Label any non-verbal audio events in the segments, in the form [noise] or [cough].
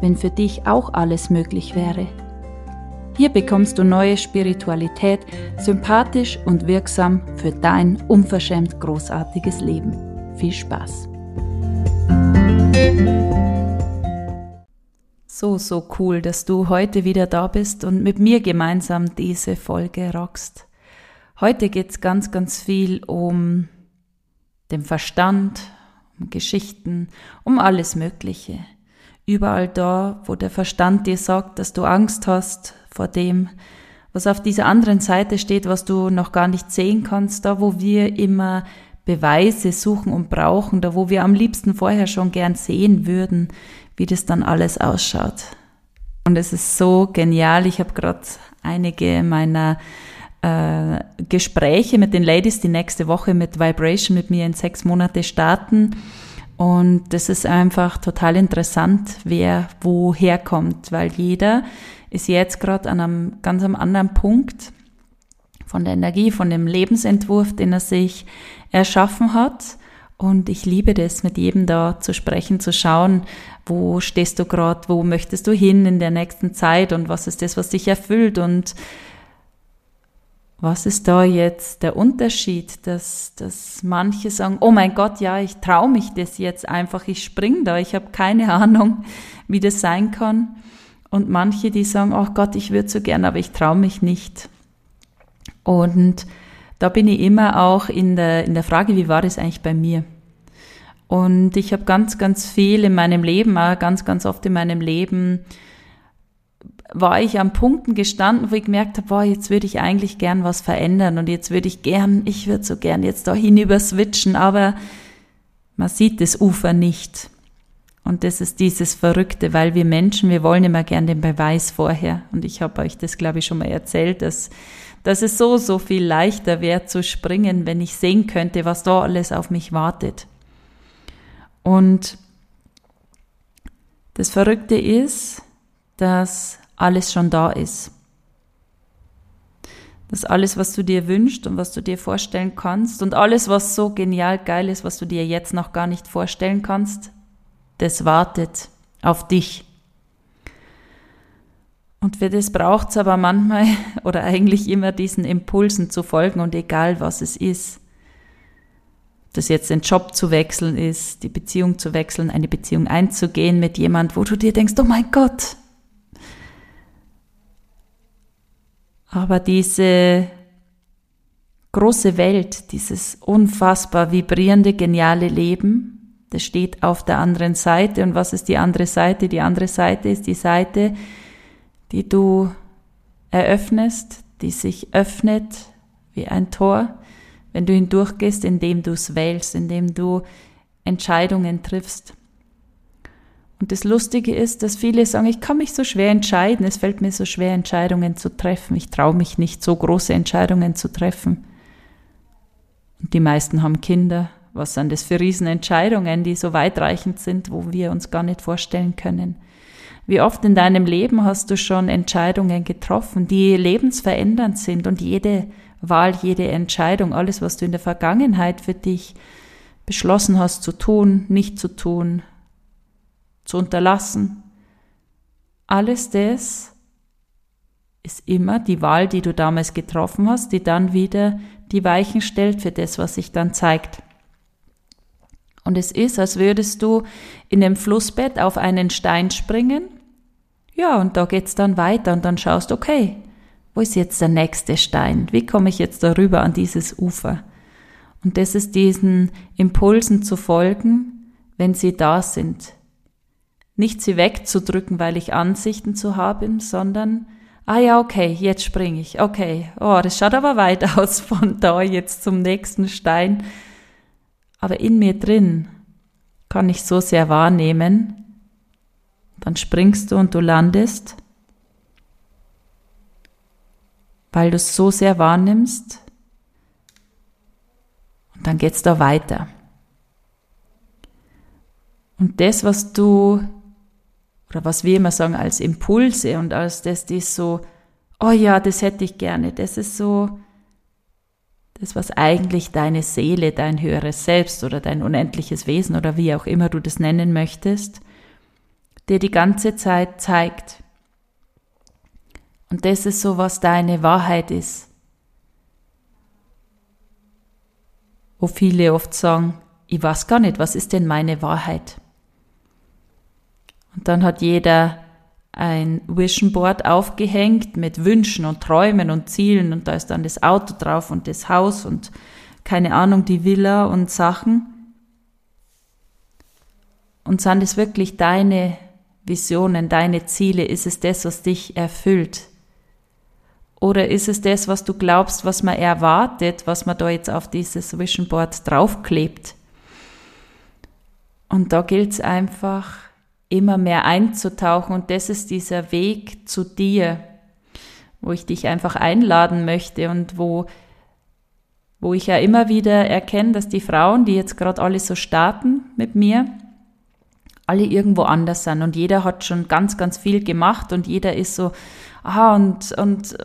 wenn für dich auch alles möglich wäre. Hier bekommst du neue Spiritualität, sympathisch und wirksam für dein unverschämt großartiges Leben. Viel Spaß! So, so cool, dass du heute wieder da bist und mit mir gemeinsam diese Folge rockst. Heute geht es ganz, ganz viel um den Verstand, um Geschichten, um alles Mögliche. Überall da, wo der Verstand dir sagt, dass du Angst hast vor dem, was auf dieser anderen Seite steht, was du noch gar nicht sehen kannst, da wo wir immer Beweise suchen und brauchen, da wo wir am liebsten vorher schon gern sehen würden, wie das dann alles ausschaut. Und es ist so genial. Ich habe gerade einige meiner äh, Gespräche mit den Ladies, die nächste Woche mit Vibration mit mir in sechs Monate starten und das ist einfach total interessant, wer woher kommt, weil jeder ist jetzt gerade an einem ganz anderen Punkt von der Energie, von dem Lebensentwurf, den er sich erschaffen hat. Und ich liebe das, mit jedem da zu sprechen, zu schauen, wo stehst du gerade, wo möchtest du hin in der nächsten Zeit und was ist das, was dich erfüllt und was ist da jetzt der Unterschied, dass, dass manche sagen, oh mein Gott, ja, ich traue mich das jetzt einfach, ich spring da, ich habe keine [laughs] Ahnung, wie das sein kann. Und manche, die sagen, oh Gott, ich würde so gern, aber ich traue mich nicht. Und da bin ich immer auch in der, in der Frage, wie war das eigentlich bei mir? Und ich habe ganz, ganz viel in meinem Leben, ganz, ganz oft in meinem Leben war ich an Punkten gestanden, wo ich gemerkt habe, boah, jetzt würde ich eigentlich gern was verändern und jetzt würde ich gern, ich würde so gern jetzt da hinüber switchen, aber man sieht das Ufer nicht. Und das ist dieses Verrückte, weil wir Menschen, wir wollen immer gern den Beweis vorher. Und ich habe euch das, glaube ich, schon mal erzählt, dass, dass es so, so viel leichter wäre zu springen, wenn ich sehen könnte, was da alles auf mich wartet. Und das Verrückte ist, dass alles schon da ist. Dass alles, was du dir wünschst und was du dir vorstellen kannst und alles, was so genial geil ist, was du dir jetzt noch gar nicht vorstellen kannst, das wartet auf dich. Und für das braucht es aber manchmal [laughs] oder eigentlich immer diesen Impulsen zu folgen und egal was es ist. Das jetzt den Job zu wechseln ist, die Beziehung zu wechseln, eine Beziehung einzugehen mit jemand, wo du dir denkst, oh mein Gott, Aber diese große Welt, dieses unfassbar vibrierende, geniale Leben, das steht auf der anderen Seite. Und was ist die andere Seite? Die andere Seite ist die Seite, die du eröffnest, die sich öffnet wie ein Tor, wenn du hindurchgehst, indem du es wählst, indem du Entscheidungen triffst. Und das Lustige ist, dass viele sagen, ich kann mich so schwer entscheiden, es fällt mir so schwer, Entscheidungen zu treffen. Ich traue mich nicht, so große Entscheidungen zu treffen. Und die meisten haben Kinder. Was sind das für Riesenentscheidungen, die so weitreichend sind, wo wir uns gar nicht vorstellen können? Wie oft in deinem Leben hast du schon Entscheidungen getroffen, die lebensverändernd sind und jede Wahl, jede Entscheidung, alles, was du in der Vergangenheit für dich beschlossen hast zu tun, nicht zu tun, zu unterlassen. Alles das ist immer die Wahl, die du damals getroffen hast, die dann wieder die Weichen stellt für das, was sich dann zeigt. Und es ist, als würdest du in dem Flussbett auf einen Stein springen. Ja, und da geht's dann weiter und dann schaust, okay, wo ist jetzt der nächste Stein? Wie komme ich jetzt darüber an dieses Ufer? Und das ist diesen Impulsen zu folgen, wenn sie da sind, nicht sie wegzudrücken, weil ich Ansichten zu haben, sondern, ah ja, okay, jetzt springe ich. Okay, oh, das schaut aber weit [laughs] aus von da jetzt zum nächsten Stein. Aber in mir drin kann ich so sehr wahrnehmen, dann springst du und du landest, weil du es so sehr wahrnimmst. Und dann geht's da weiter. Und das, was du, oder was wir immer sagen, als Impulse und als das, das so, oh ja, das hätte ich gerne, das ist so, das, was eigentlich deine Seele, dein höheres Selbst oder dein unendliches Wesen oder wie auch immer du das nennen möchtest, dir die ganze Zeit zeigt. Und das ist so, was deine Wahrheit ist. Wo viele oft sagen, ich weiß gar nicht, was ist denn meine Wahrheit? Und dann hat jeder ein Vision Board aufgehängt mit Wünschen und Träumen und Zielen und da ist dann das Auto drauf und das Haus und keine Ahnung, die Villa und Sachen. Und sind es wirklich deine Visionen, deine Ziele? Ist es das, was dich erfüllt? Oder ist es das, was du glaubst, was man erwartet, was man da jetzt auf dieses Vision Board draufklebt? Und da gilt es einfach, immer mehr einzutauchen und das ist dieser Weg zu dir, wo ich dich einfach einladen möchte und wo, wo ich ja immer wieder erkenne, dass die Frauen, die jetzt gerade alle so starten mit mir, alle irgendwo anders sind und jeder hat schon ganz, ganz viel gemacht und jeder ist so, ah, und, und,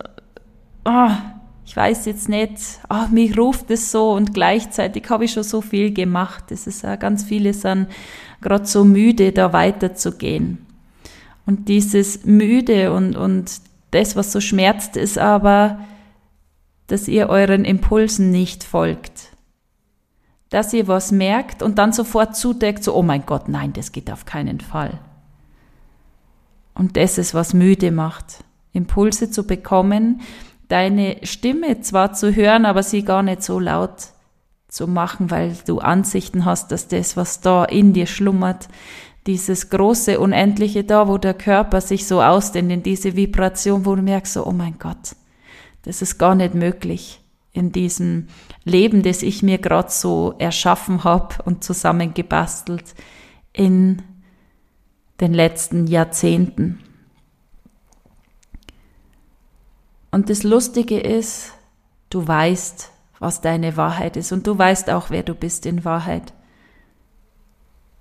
ah, ich weiß jetzt nicht, ah, mich ruft es so und gleichzeitig habe ich schon so viel gemacht. Das ist ja ganz viele sind gerade so müde, da weiterzugehen. Und dieses müde und, und das, was so schmerzt, ist aber, dass ihr euren Impulsen nicht folgt. Dass ihr was merkt und dann sofort zudeckt, so, oh mein Gott, nein, das geht auf keinen Fall. Und das ist, was müde macht. Impulse zu bekommen, deine Stimme zwar zu hören, aber sie gar nicht so laut zu machen, weil du Ansichten hast, dass das, was da in dir schlummert, dieses große, unendliche da, wo der Körper sich so ausdehnt, in diese Vibration, wo du merkst, so, oh mein Gott, das ist gar nicht möglich in diesem Leben, das ich mir gerade so erschaffen habe und zusammengebastelt in den letzten Jahrzehnten. Und das Lustige ist, du weißt, was deine Wahrheit ist. Und du weißt auch, wer du bist in Wahrheit.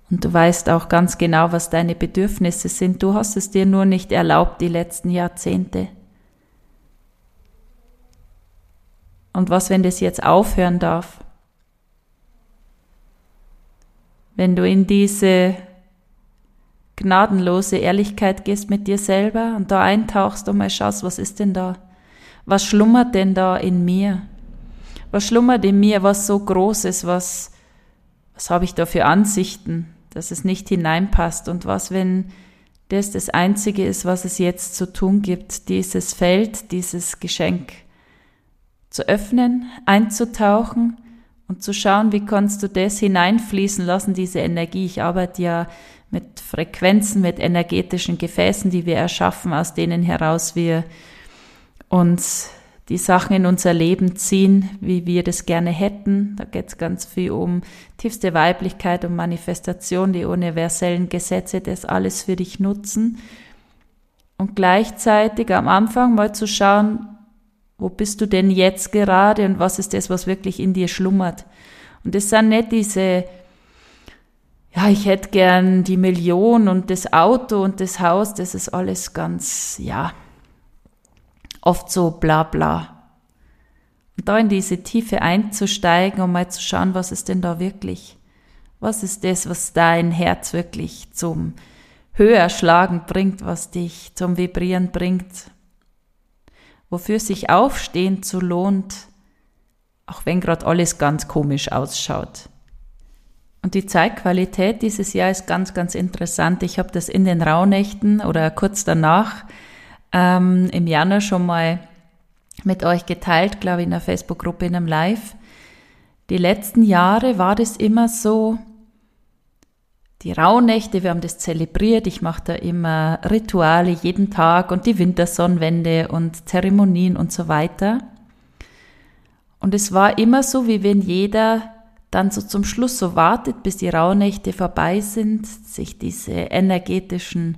Und du weißt auch ganz genau, was deine Bedürfnisse sind. Du hast es dir nur nicht erlaubt die letzten Jahrzehnte. Und was, wenn das jetzt aufhören darf? Wenn du in diese gnadenlose Ehrlichkeit gehst mit dir selber und da eintauchst und mal schaust, was ist denn da? Was schlummert denn da in mir? Was schlummert in mir, was so groß ist, was, was habe ich da für Ansichten, dass es nicht hineinpasst und was, wenn das das Einzige ist, was es jetzt zu tun gibt, dieses Feld, dieses Geschenk zu öffnen, einzutauchen und zu schauen, wie kannst du das hineinfließen lassen, diese Energie. Ich arbeite ja mit Frequenzen, mit energetischen Gefäßen, die wir erschaffen, aus denen heraus wir uns die Sachen in unser Leben ziehen, wie wir das gerne hätten. Da geht es ganz viel um tiefste Weiblichkeit, um Manifestation, die universellen Gesetze, das alles für dich nutzen. Und gleichzeitig am Anfang mal zu schauen, wo bist du denn jetzt gerade und was ist das, was wirklich in dir schlummert. Und das sind nicht diese, ja, ich hätte gern die Million und das Auto und das Haus, das ist alles ganz, ja, oft so bla bla. Und da in diese Tiefe einzusteigen und mal zu schauen, was ist denn da wirklich? Was ist das, was dein Herz wirklich zum Höherschlagen bringt, was dich zum Vibrieren bringt? Wofür sich aufstehen zu lohnt, auch wenn gerade alles ganz komisch ausschaut. Und die Zeitqualität dieses Jahr ist ganz, ganz interessant. Ich habe das in den Rauhnächten oder kurz danach ähm, im Januar schon mal mit euch geteilt, glaube ich, in der Facebook-Gruppe in einem Live. Die letzten Jahre war das immer so, die Rauhnächte, wir haben das zelebriert. Ich mache da immer Rituale jeden Tag und die Wintersonnenwende und Zeremonien und so weiter. Und es war immer so, wie wenn jeder dann so zum Schluss so wartet, bis die Rauhnächte vorbei sind, sich diese energetischen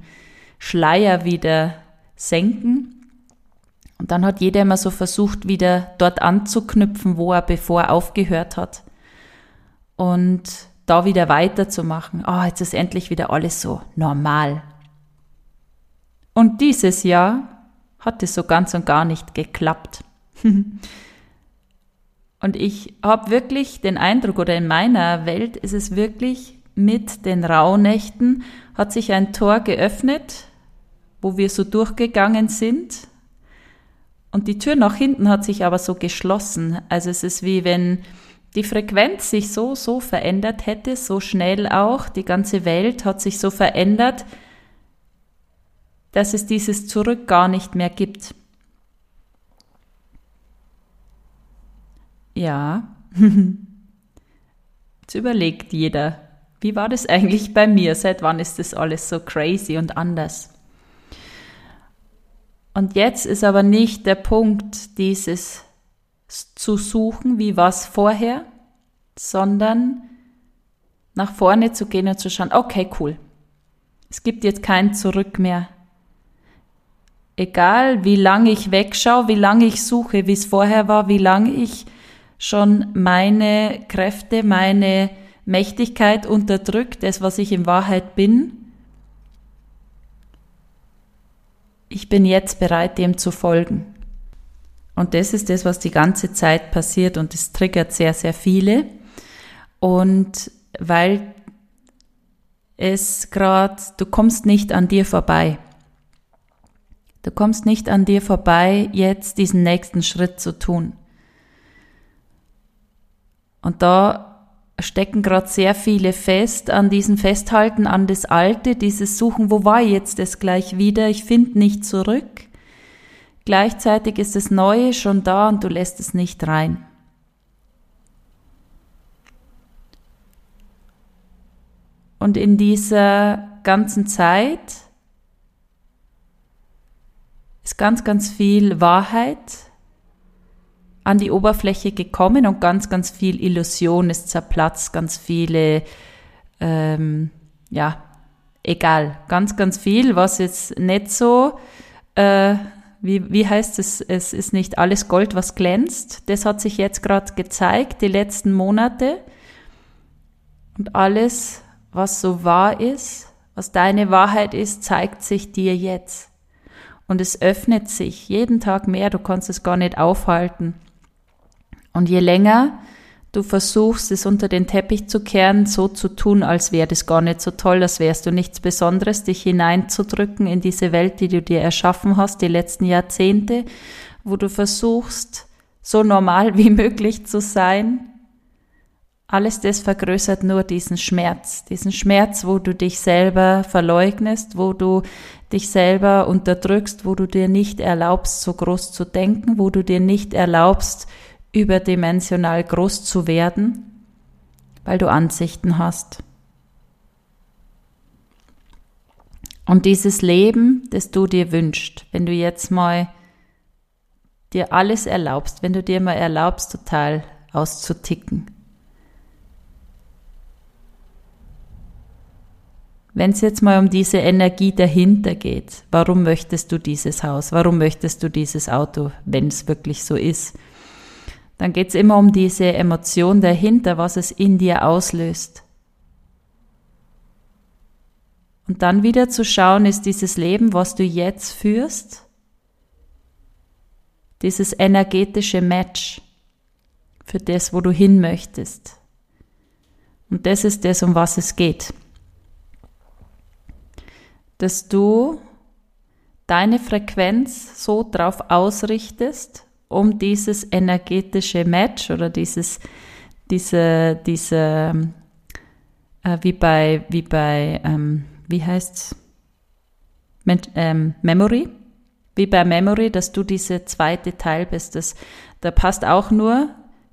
Schleier wieder senken. Und dann hat jeder immer so versucht, wieder dort anzuknüpfen, wo er bevor aufgehört hat. Und da wieder weiterzumachen. Ah, oh, jetzt ist endlich wieder alles so normal. Und dieses Jahr hat es so ganz und gar nicht geklappt. [laughs] und ich habe wirklich den Eindruck, oder in meiner Welt ist es wirklich mit den Rauhnächten, hat sich ein Tor geöffnet, wo wir so durchgegangen sind. Und die Tür nach hinten hat sich aber so geschlossen. Also es ist wie wenn die Frequenz sich so, so verändert hätte, so schnell auch. Die ganze Welt hat sich so verändert, dass es dieses Zurück gar nicht mehr gibt. Ja, [laughs] jetzt überlegt jeder, wie war das eigentlich bei mir? Seit wann ist das alles so crazy und anders? Und jetzt ist aber nicht der Punkt, dieses zu suchen, wie war vorher, sondern nach vorne zu gehen und zu schauen, okay, cool. Es gibt jetzt kein Zurück mehr. Egal, wie lange ich wegschaue, wie lange ich suche, wie es vorher war, wie lange ich schon meine Kräfte, meine Mächtigkeit unterdrückt, das, was ich in Wahrheit bin. Ich bin jetzt bereit, dem zu folgen. Und das ist das, was die ganze Zeit passiert und es triggert sehr, sehr viele. Und weil es gerade, du kommst nicht an dir vorbei. Du kommst nicht an dir vorbei, jetzt diesen nächsten Schritt zu tun. Und da stecken gerade sehr viele fest an diesem Festhalten an das Alte, dieses Suchen, wo war jetzt das gleich wieder, ich finde nicht zurück. Gleichzeitig ist das Neue schon da und du lässt es nicht rein. Und in dieser ganzen Zeit ist ganz, ganz viel Wahrheit an die Oberfläche gekommen und ganz, ganz viel Illusion ist zerplatzt, ganz viele, ähm, ja, egal, ganz, ganz viel, was jetzt nicht so äh, wie, wie heißt es, es ist nicht alles Gold, was glänzt. Das hat sich jetzt gerade gezeigt, die letzten Monate. Und alles, was so wahr ist, was deine Wahrheit ist, zeigt sich dir jetzt. Und es öffnet sich jeden Tag mehr, du kannst es gar nicht aufhalten. Und je länger du versuchst, es unter den Teppich zu kehren, so zu tun, als wäre das gar nicht so toll, als wärst du nichts Besonderes, dich hineinzudrücken in diese Welt, die du dir erschaffen hast, die letzten Jahrzehnte, wo du versuchst, so normal [laughs] wie möglich zu sein. Alles das vergrößert nur diesen Schmerz, diesen Schmerz, wo du dich selber verleugnest, wo du dich selber unterdrückst, wo du dir nicht erlaubst, so groß zu denken, wo du dir nicht erlaubst, überdimensional groß zu werden, weil du Ansichten hast. Und dieses Leben, das du dir wünschst, wenn du jetzt mal dir alles erlaubst, wenn du dir mal erlaubst, total auszuticken. Wenn es jetzt mal um diese Energie dahinter geht, warum möchtest du dieses Haus, warum möchtest du dieses Auto, wenn es wirklich so ist? Dann geht es immer um diese Emotion dahinter, was es in dir auslöst. Und dann wieder zu schauen, ist dieses Leben, was du jetzt führst, dieses energetische Match für das, wo du hin möchtest. Und das ist das, um was es geht. Dass du deine Frequenz so drauf ausrichtest, um dieses energetische Match oder dieses, diese, diese, äh, wie bei, wie bei, ähm, wie heißt's? Ähm, Memory, wie bei Memory, dass du diese zweite Teil bist. Das, da passt auch nur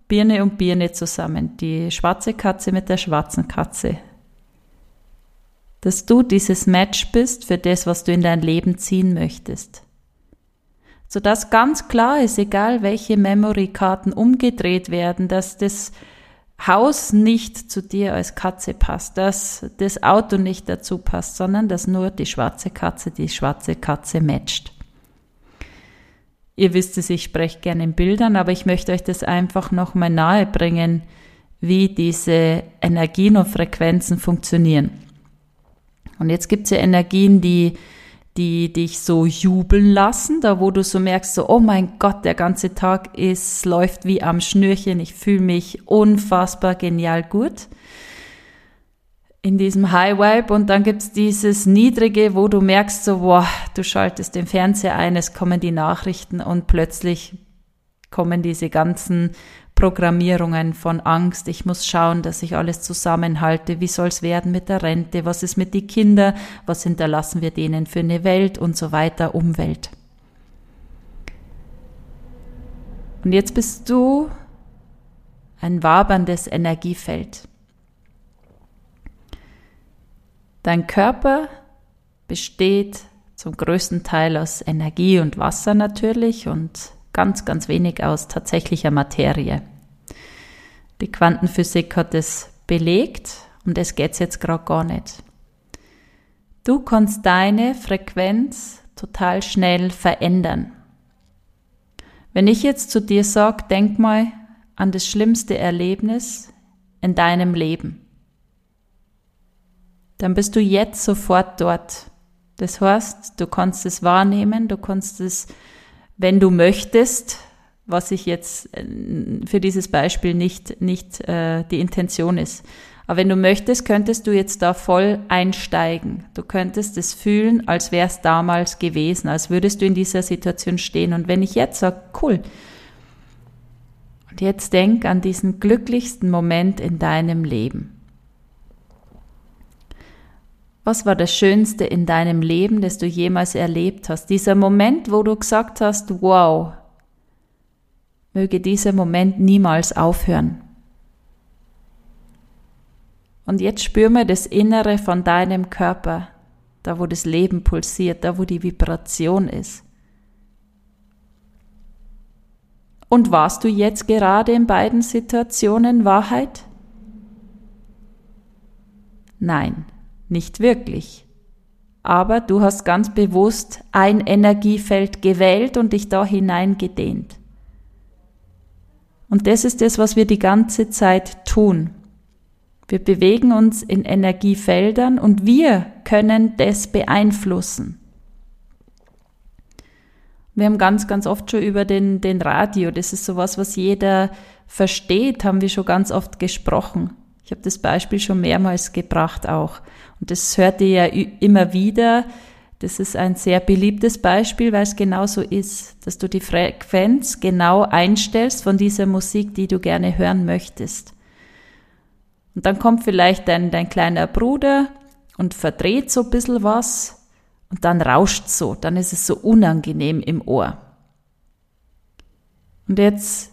Birne und Birne zusammen. Die schwarze Katze mit der schwarzen Katze. Dass du dieses Match bist für das, was du in dein Leben ziehen möchtest sodass ganz klar ist, egal welche Memory-Karten umgedreht werden, dass das Haus nicht zu dir als Katze passt, dass das Auto nicht dazu passt, sondern dass nur die schwarze Katze die schwarze Katze matcht. Ihr wisst es, ich spreche gerne in Bildern, aber ich möchte euch das einfach nochmal nahe bringen, wie diese Energien und Frequenzen funktionieren. Und jetzt gibt es ja Energien, die die dich so jubeln lassen, da wo du so merkst, so, oh mein Gott, der ganze Tag ist, läuft wie am Schnürchen, ich fühle mich unfassbar genial gut in diesem High Vibe. Und dann gibt's dieses Niedrige, wo du merkst so, boah, du schaltest den Fernseher ein, es kommen die Nachrichten und plötzlich kommen diese ganzen Programmierungen von Angst. Ich muss schauen, dass ich alles zusammenhalte. Wie soll's werden mit der Rente? Was ist mit den Kindern? Was hinterlassen wir denen für eine Welt und so weiter, Umwelt. Und jetzt bist du ein waberndes Energiefeld. Dein Körper besteht zum größten Teil aus Energie und Wasser natürlich und ganz, ganz wenig aus tatsächlicher Materie. Die Quantenphysik hat es belegt, um das geht's jetzt gerade gar nicht. Du kannst deine Frequenz total schnell verändern. Wenn ich jetzt zu dir sage, denk mal an das schlimmste Erlebnis in deinem Leben dann bist du jetzt sofort dort. Das heißt, du kannst es wahrnehmen, du kannst es, wenn du möchtest, was ich jetzt äh, für dieses Beispiel nicht, nicht äh, die Intention ist. Aber wenn du möchtest, könntest du jetzt da voll einsteigen. Du könntest es fühlen, als wäre es damals gewesen, als würdest du in dieser Situation stehen. Und wenn ich jetzt sage, cool, und jetzt denk an diesen glücklichsten Moment in deinem Leben. Was war das Schönste in deinem Leben, das du jemals erlebt hast? Dieser Moment, wo du gesagt hast, wow, möge dieser Moment niemals aufhören. Und jetzt spür mal das Innere von deinem Körper, da wo das Leben pulsiert, da wo die Vibration ist. Und warst du jetzt gerade in beiden Situationen Wahrheit? Nein. Nicht wirklich. Aber du hast ganz bewusst ein Energiefeld gewählt und dich da hineingedehnt. Und das ist das, was wir die ganze Zeit tun. Wir bewegen uns in Energiefeldern und wir können das beeinflussen. Wir haben ganz, ganz oft schon über den, den Radio, das ist sowas, was jeder versteht, haben wir schon ganz oft gesprochen. Ich habe das Beispiel schon mehrmals gebracht auch. Und das hört ihr ja immer wieder. Das ist ein sehr beliebtes Beispiel, weil es genau so ist, dass du die Frequenz genau einstellst von dieser Musik, die du gerne hören möchtest. Und dann kommt vielleicht dein, dein kleiner Bruder und verdreht so ein bisschen was und dann rauscht so, dann ist es so unangenehm im Ohr. Und jetzt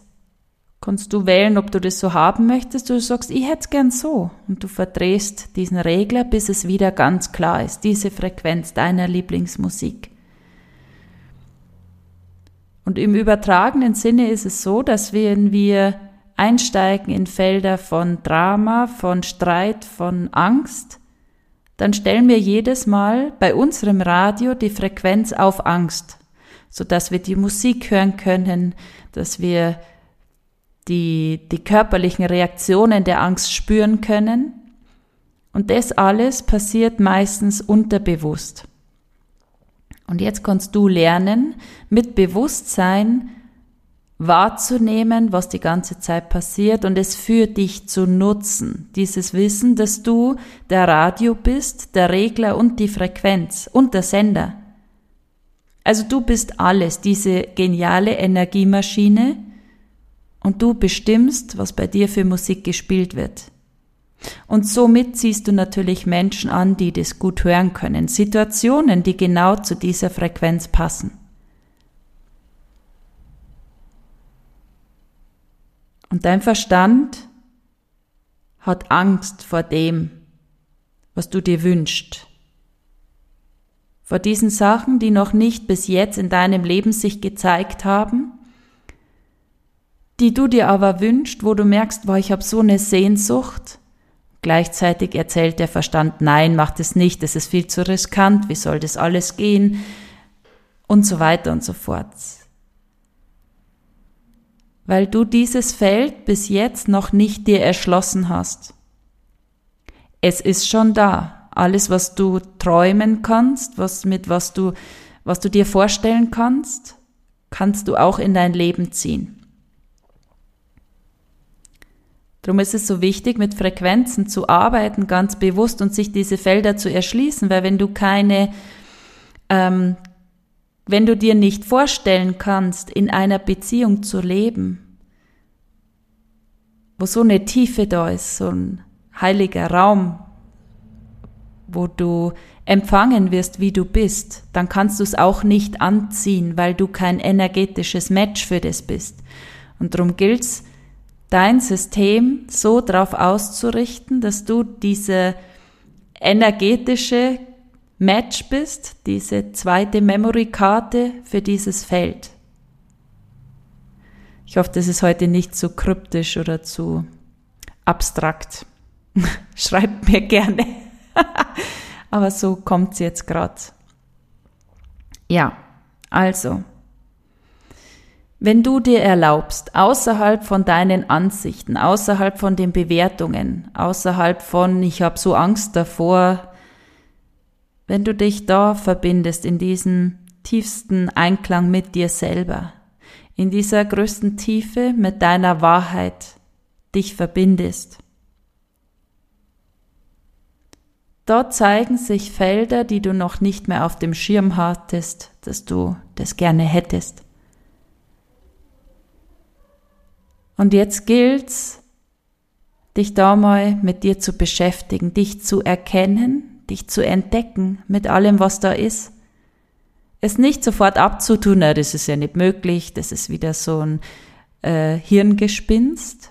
kannst du wählen, ob du das so haben möchtest. Du sagst, ich hätte es gern so. Und du verdrehst diesen Regler, bis es wieder ganz klar ist. Diese Frequenz deiner Lieblingsmusik. Und im übertragenen Sinne ist es so, dass wenn wir einsteigen in Felder von Drama, von Streit, von Angst, dann stellen wir jedes Mal bei unserem Radio die Frequenz auf Angst, so dass wir die Musik hören können, dass wir die, die körperlichen Reaktionen der Angst spüren können. Und das alles passiert meistens unterbewusst. Und jetzt kannst du lernen, mit Bewusstsein wahrzunehmen, was die ganze Zeit passiert und es für dich zu nutzen. Dieses Wissen, dass du der Radio bist, der Regler und die Frequenz und der Sender. Also du bist alles, diese geniale Energiemaschine, und du bestimmst, was bei dir für Musik gespielt wird. Und somit ziehst du natürlich Menschen an, die das gut hören können, Situationen, die genau zu dieser Frequenz passen. Und dein Verstand hat Angst vor dem, was du dir wünschst. Vor diesen Sachen, die noch nicht bis jetzt in deinem Leben sich gezeigt haben die du dir aber wünschst, wo du merkst, boah, ich habe so eine Sehnsucht. Gleichzeitig erzählt der Verstand, nein, mach das nicht, das ist viel zu riskant, wie soll das alles gehen? Und so weiter und so fort. Weil du dieses Feld bis jetzt noch nicht dir erschlossen hast. Es ist schon da. Alles, was du träumen kannst, was mit was du, was du dir vorstellen kannst, kannst du auch in dein Leben ziehen. Darum ist es so wichtig, mit Frequenzen zu arbeiten, ganz bewusst und sich diese Felder zu erschließen, weil wenn du keine, ähm, wenn du dir nicht vorstellen kannst, in einer Beziehung zu leben, wo so eine Tiefe da ist, so ein heiliger Raum, wo du empfangen wirst, wie du bist, dann kannst du es auch nicht anziehen, weil du kein energetisches Match für das bist. Und darum gilt's, dein System so darauf auszurichten, dass du diese energetische Match bist, diese zweite Memory-Karte für dieses Feld. Ich hoffe, das ist heute nicht zu kryptisch oder zu abstrakt. [laughs] Schreibt mir gerne. [laughs] Aber so kommt's jetzt gerade. Ja, also, wenn du dir erlaubst, außerhalb von deinen Ansichten, außerhalb von den Bewertungen, außerhalb von ich habe so Angst davor, wenn du dich da verbindest in diesem tiefsten Einklang mit dir selber, in dieser größten Tiefe mit deiner Wahrheit dich verbindest, Dort zeigen sich Felder, die du noch nicht mehr auf dem Schirm hattest, dass du das gerne hättest. Und jetzt gilt's, dich da mal mit dir zu beschäftigen, dich zu erkennen, dich zu entdecken mit allem, was da ist. Es nicht sofort abzutun, na, das ist ja nicht möglich, das ist wieder so ein äh, Hirngespinst,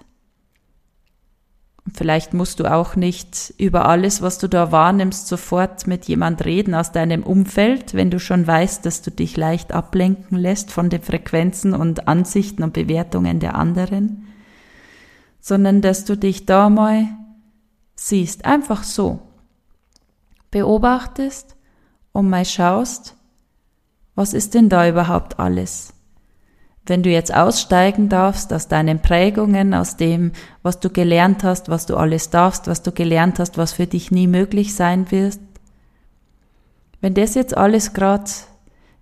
Vielleicht musst du auch nicht über alles, was du da wahrnimmst, sofort mit jemand reden aus deinem Umfeld, wenn du schon weißt, dass du dich leicht ablenken lässt von den Frequenzen und Ansichten und Bewertungen der anderen, sondern dass du dich da mal siehst, einfach so. Beobachtest und mal schaust, was ist denn da überhaupt alles? Wenn du jetzt aussteigen darfst aus deinen Prägungen, aus dem, was du gelernt hast, was du alles darfst, was du gelernt hast, was für dich nie möglich sein wird, wenn das jetzt alles grad,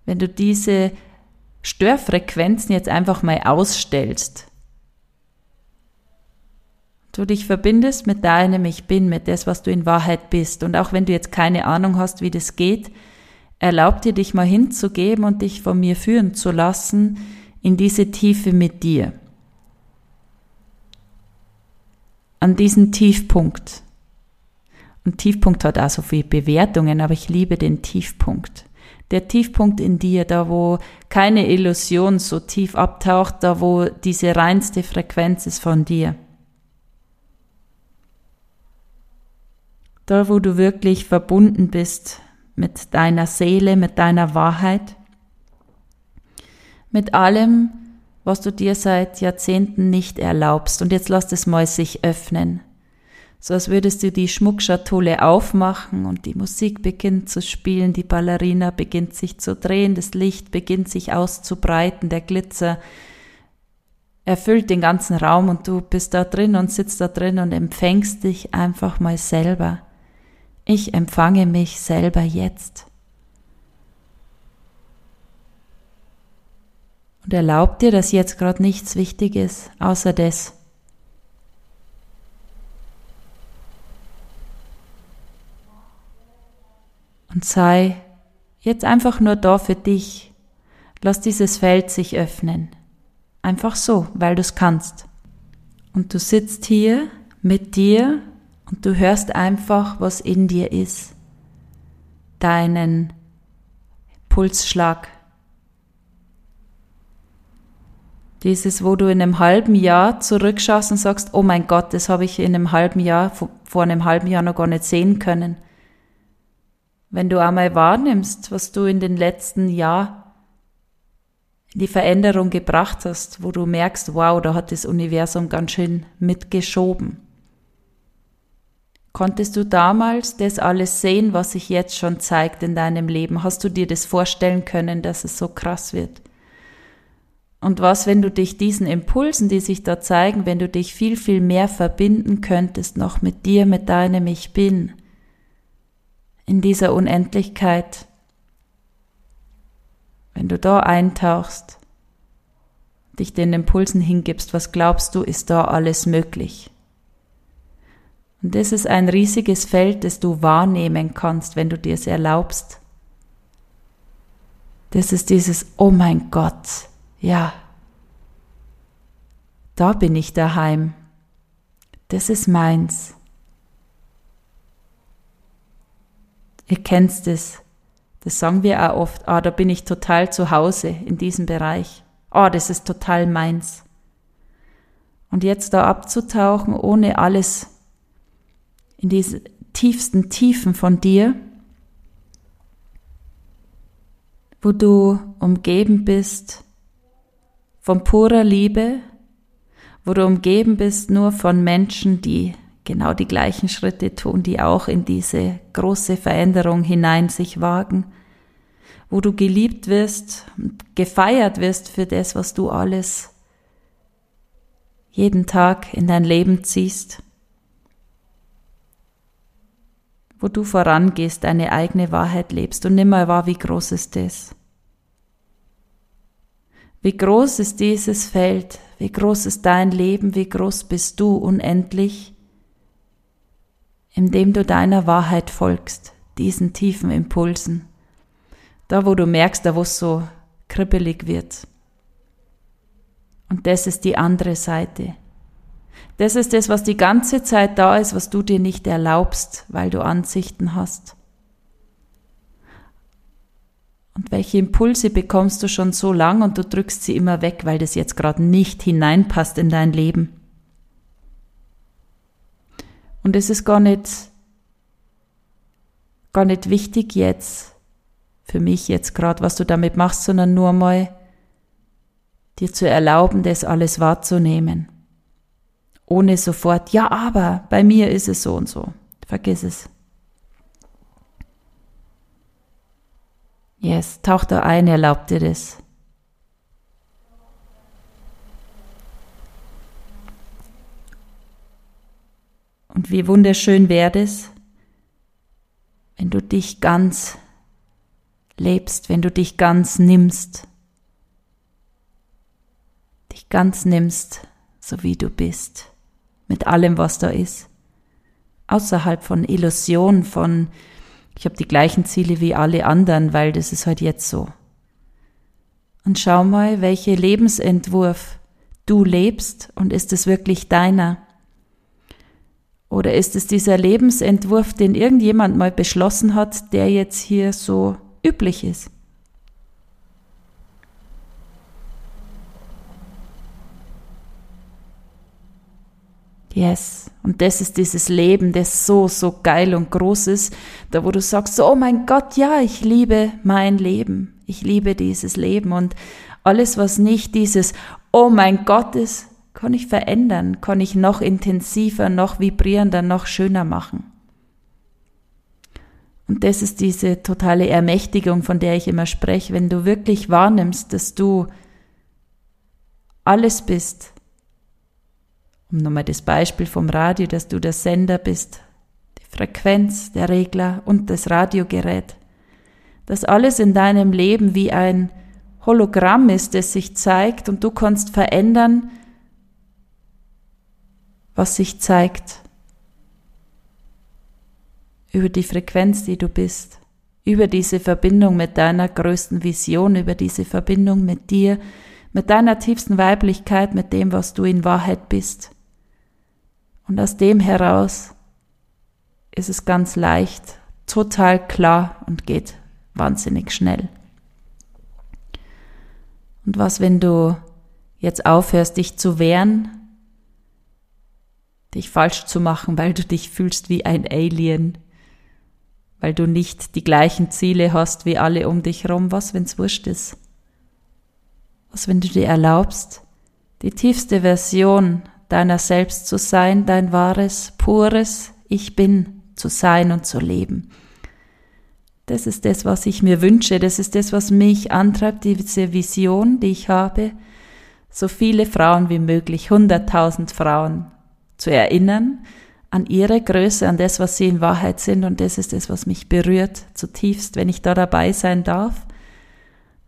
wenn du diese Störfrequenzen jetzt einfach mal ausstellst, du dich verbindest mit deinem Ich Bin, mit das, was du in Wahrheit bist, und auch wenn du jetzt keine Ahnung hast, wie das geht, erlaub dir dich mal hinzugeben und dich von mir führen zu lassen, in diese Tiefe mit dir. An diesen Tiefpunkt. Und Tiefpunkt hat auch so viele Bewertungen, aber ich liebe den Tiefpunkt. Der Tiefpunkt in dir, da wo keine Illusion so tief abtaucht, da wo diese reinste Frequenz ist von dir. Da wo du wirklich verbunden bist mit deiner Seele, mit deiner Wahrheit mit allem, was du dir seit Jahrzehnten nicht erlaubst. Und jetzt lass es mal sich öffnen. So als würdest du die Schmuckschatulle aufmachen und die Musik beginnt zu spielen, die Ballerina beginnt sich zu drehen, das Licht beginnt sich auszubreiten, der Glitzer erfüllt den ganzen Raum und du bist da drin und sitzt da drin und empfängst dich einfach mal selber. Ich empfange mich selber jetzt. Und erlaub dir, dass jetzt gerade nichts wichtig ist, außer das. Und sei jetzt einfach nur da für dich. Lass dieses Feld sich öffnen. Einfach so, weil du es kannst. Und du sitzt hier mit dir und du hörst einfach, was in dir ist. Deinen Pulsschlag, Dieses, wo du in einem halben Jahr zurückschaust und sagst, oh mein Gott, das habe ich in einem halben Jahr, vor einem halben Jahr noch gar nicht sehen können. Wenn du einmal wahrnimmst, was du in den letzten Jahr, die Veränderung gebracht hast, wo du merkst, wow, da hat das Universum ganz schön mitgeschoben. Konntest du damals das alles sehen, was sich jetzt schon zeigt in deinem Leben? Hast du dir das vorstellen können, dass es so krass wird? Und was, wenn du dich diesen Impulsen, die sich da zeigen, wenn du dich viel, viel mehr verbinden könntest, noch mit dir, mit deinem Ich bin, in dieser Unendlichkeit, wenn du da eintauchst, dich den Impulsen hingibst, was glaubst du, ist da alles möglich? Und das ist ein riesiges Feld, das du wahrnehmen kannst, wenn du dir es erlaubst. Das ist dieses, oh mein Gott, ja, da bin ich daheim. Das ist meins. Ihr kennt es. Das sagen wir auch oft. Ah, da bin ich total zu Hause in diesem Bereich. Ah, das ist total meins. Und jetzt da abzutauchen, ohne alles in diese tiefsten Tiefen von dir, wo du umgeben bist von purer Liebe, wo du umgeben bist nur von Menschen, die genau die gleichen Schritte tun, die auch in diese große Veränderung hinein sich wagen, wo du geliebt wirst, gefeiert wirst für das, was du alles jeden Tag in dein Leben ziehst, wo du vorangehst, deine eigene Wahrheit lebst und nimmer wahr, wie groß ist das. Wie groß ist dieses Feld? Wie groß ist dein Leben? Wie groß bist du unendlich, indem du deiner Wahrheit folgst, diesen tiefen Impulsen? Da, wo du merkst, da wo es so kribbelig wird. Und das ist die andere Seite. Das ist das, was die ganze Zeit da ist, was du dir nicht erlaubst, weil du Ansichten hast. Und welche Impulse bekommst du schon so lang und du drückst sie immer weg, weil das jetzt gerade nicht hineinpasst in dein Leben. Und es ist gar nicht, gar nicht wichtig jetzt, für mich jetzt gerade, was du damit machst, sondern nur mal dir zu erlauben, das alles wahrzunehmen. Ohne sofort, ja, aber bei mir ist es so und so. Vergiss es. Yes, tauch da ein, erlaubt dir das. Und wie wunderschön wäre es, wenn du dich ganz lebst, wenn du dich ganz nimmst, dich ganz nimmst, so wie du bist, mit allem, was da ist, außerhalb von Illusion, von ich habe die gleichen Ziele wie alle anderen, weil das ist halt jetzt so. Und schau mal, welche Lebensentwurf du lebst und ist es wirklich deiner? Oder ist es dieser Lebensentwurf, den irgendjemand mal beschlossen hat, der jetzt hier so üblich ist? Yes. Und das ist dieses Leben, das so, so geil und groß ist, da wo du sagst, oh mein Gott, ja, ich liebe mein Leben. Ich liebe dieses Leben und alles, was nicht dieses, oh mein Gott ist, kann ich verändern, kann ich noch intensiver, noch vibrierender, noch schöner machen. Und das ist diese totale Ermächtigung, von der ich immer spreche, wenn du wirklich wahrnimmst, dass du alles bist, um nochmal das Beispiel vom Radio, dass du der Sender bist, die Frequenz, der Regler und das Radiogerät. Dass alles in deinem Leben wie ein Hologramm ist, das sich zeigt und du kannst verändern, was sich zeigt. Über die Frequenz, die du bist, über diese Verbindung mit deiner größten Vision, über diese Verbindung mit dir, mit deiner tiefsten Weiblichkeit, mit dem, was du in Wahrheit bist. Und aus dem heraus ist es ganz leicht, total klar und geht wahnsinnig schnell. Und was, wenn du jetzt aufhörst, dich zu wehren, dich falsch zu machen, weil du dich fühlst wie ein Alien, weil du nicht die gleichen Ziele hast wie alle um dich herum, was, wenn's wurscht ist? was wenn du dir erlaubst, die tiefste Version deiner selbst zu sein, dein wahres, pures Ich bin zu sein und zu leben. Das ist das, was ich mir wünsche, das ist das, was mich antreibt, diese Vision, die ich habe, so viele Frauen wie möglich, hunderttausend Frauen zu erinnern an ihre Größe, an das, was sie in Wahrheit sind und das ist das, was mich berührt zutiefst, wenn ich da dabei sein darf.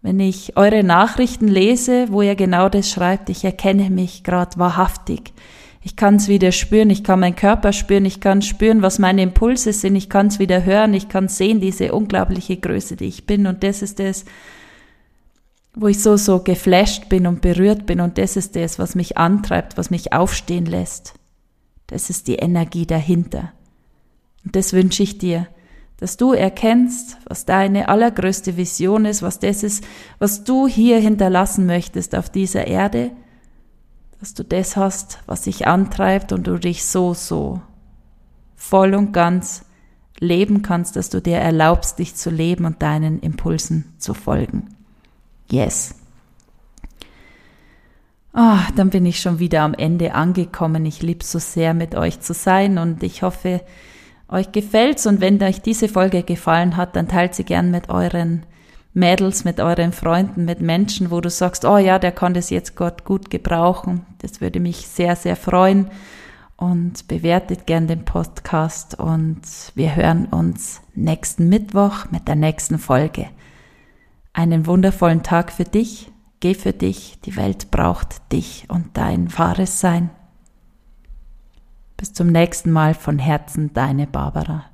Wenn ich eure Nachrichten lese, wo ihr genau das schreibt, ich erkenne mich gerade wahrhaftig. Ich kann es wieder spüren, ich kann meinen Körper spüren, ich kann spüren, was meine Impulse sind, ich kann es wieder hören, ich kann sehen, diese unglaubliche Größe, die ich bin. Und das ist das, wo ich so, so geflasht bin und berührt bin. Und das ist das, was mich antreibt, was mich aufstehen lässt. Das ist die Energie dahinter. Und das wünsche ich dir, dass du erkennst, was deine allergrößte Vision ist, was das ist, was du hier hinterlassen möchtest auf dieser Erde dass du das hast, was dich antreibt und du dich so, so voll und ganz leben kannst, dass du dir erlaubst, dich zu leben und deinen Impulsen zu folgen. Yes. Ah, oh, dann bin ich schon wieder am Ende angekommen. Ich liebe so sehr, mit euch zu sein und ich hoffe, euch gefällt's und wenn euch diese Folge gefallen hat, dann teilt sie gern mit euren Mädels, mit euren Freunden, mit Menschen, wo du sagst, oh ja, der kann das jetzt Gott gut gebrauchen. Das würde mich sehr, sehr freuen. Und bewertet gern den Podcast und wir hören uns nächsten Mittwoch mit der nächsten Folge. Einen wundervollen Tag für dich. Geh für dich. Die Welt braucht dich und dein wahres Sein. Bis zum nächsten Mal von Herzen, deine Barbara.